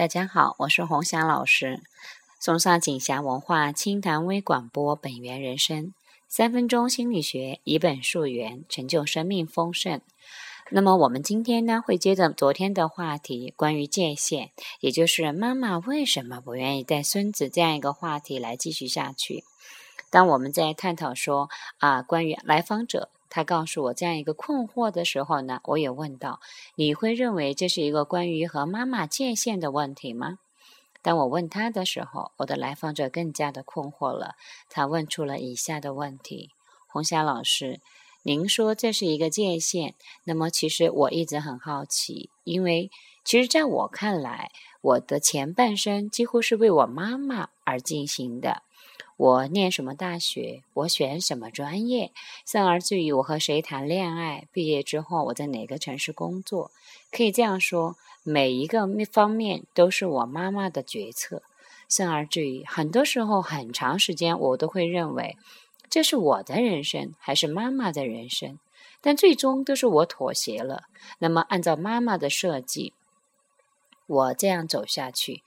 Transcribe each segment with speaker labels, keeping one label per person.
Speaker 1: 大家好，我是红霞老师，送上锦霞文化清谈微广播本源人生三分钟心理学，一本溯源，成就生命丰盛。那么我们今天呢，会接着昨天的话题，关于界限，也就是妈妈为什么不愿意带孙子这样一个话题来继续下去。当我们在探讨说啊，关于来访者。他告诉我这样一个困惑的时候呢，我也问道：“你会认为这是一个关于和妈妈界限的问题吗？”当我问他的时候，我的来访者更加的困惑了。他问出了以下的问题：“红霞老师，您说这是一个界限，那么其实我一直很好奇，因为其实在我看来，我的前半生几乎是为我妈妈而进行的。”我念什么大学？我选什么专业？甚而至于我和谁谈恋爱？毕业之后我在哪个城市工作？可以这样说，每一个方面都是我妈妈的决策。甚而至于很多时候，很长时间我都会认为这是我的人生还是妈妈的人生？但最终都是我妥协了。那么按照妈妈的设计，我这样走下去。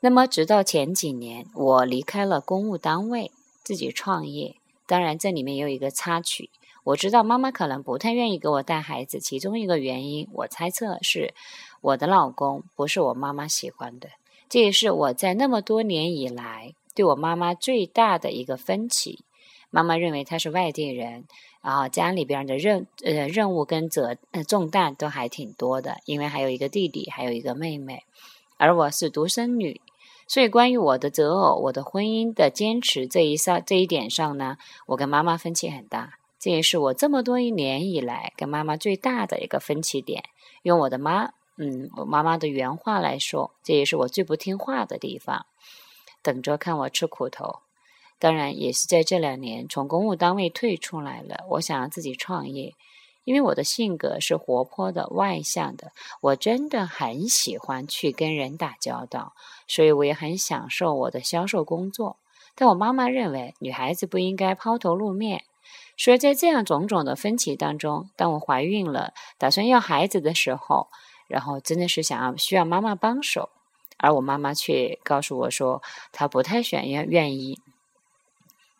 Speaker 1: 那么，直到前几年，我离开了公务单位，自己创业。当然，这里面有一个插曲。我知道妈妈可能不太愿意给我带孩子，其中一个原因，我猜测是我的老公不是我妈妈喜欢的。这也是我在那么多年以来对我妈妈最大的一个分歧。妈妈认为他是外地人，然后家里边的任呃任务跟责呃重担都还挺多的，因为还有一个弟弟，还有一个妹妹，而我是独生女。所以，关于我的择偶、我的婚姻的坚持这一上这一点上呢，我跟妈妈分歧很大。这也是我这么多一年以来跟妈妈最大的一个分歧点。用我的妈，嗯，我妈妈的原话来说，这也是我最不听话的地方。等着看我吃苦头。当然，也是在这两年从公务单位退出来了，我想要自己创业。因为我的性格是活泼的、外向的，我真的很喜欢去跟人打交道，所以我也很享受我的销售工作。但我妈妈认为女孩子不应该抛头露面，所以在这样种种的分歧当中，当我怀孕了，打算要孩子的时候，然后真的是想要需要妈妈帮手，而我妈妈却告诉我说，她不太愿愿愿意。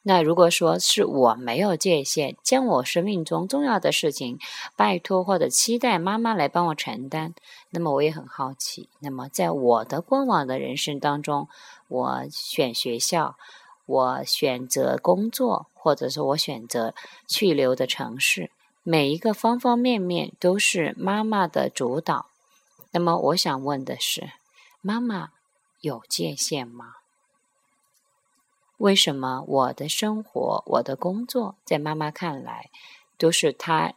Speaker 1: 那如果说是我没有界限，将我生命中重要的事情拜托或者期待妈妈来帮我承担，那么我也很好奇。那么在我的过往的人生当中，我选学校，我选择工作，或者说我选择去留的城市，每一个方方面面都是妈妈的主导。那么我想问的是，妈妈有界限吗？为什么我的生活、我的工作，在妈妈看来，都是她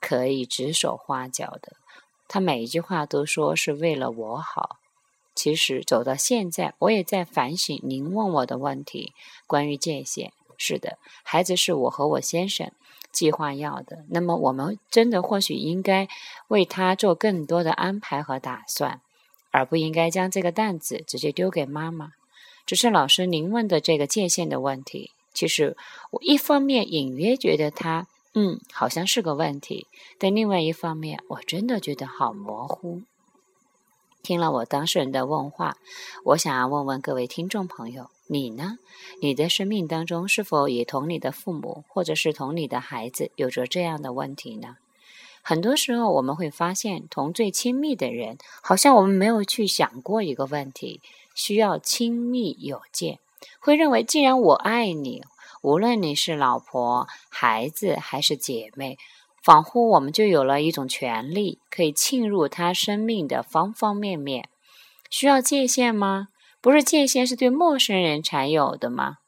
Speaker 1: 可以指手画脚的？她每一句话都说是为了我好。其实走到现在，我也在反省您问我的问题，关于界限。是的，孩子是我和我先生计划要的。那么，我们真的或许应该为他做更多的安排和打算，而不应该将这个担子直接丢给妈妈。只是老师，您问的这个界限的问题，其实我一方面隐约觉得它，嗯，好像是个问题，但另外一方面，我真的觉得好模糊。听了我当事人的问话，我想要问问各位听众朋友，你呢？你的生命当中是否也同你的父母，或者是同你的孩子，有着这样的问题呢？很多时候，我们会发现，同最亲密的人，好像我们没有去想过一个问题。需要亲密有界，会认为既然我爱你，无论你是老婆、孩子还是姐妹，仿佛我们就有了一种权利，可以侵入他生命的方方面面。需要界限吗？不是界限是对陌生人才有的吗？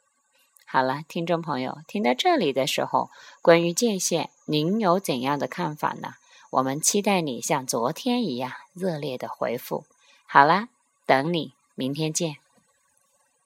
Speaker 1: 好了，听众朋友，听到这里的时候，关于界限，您有怎样的看法呢？我们期待你像昨天一样热烈的回复。好啦，等你。明天见。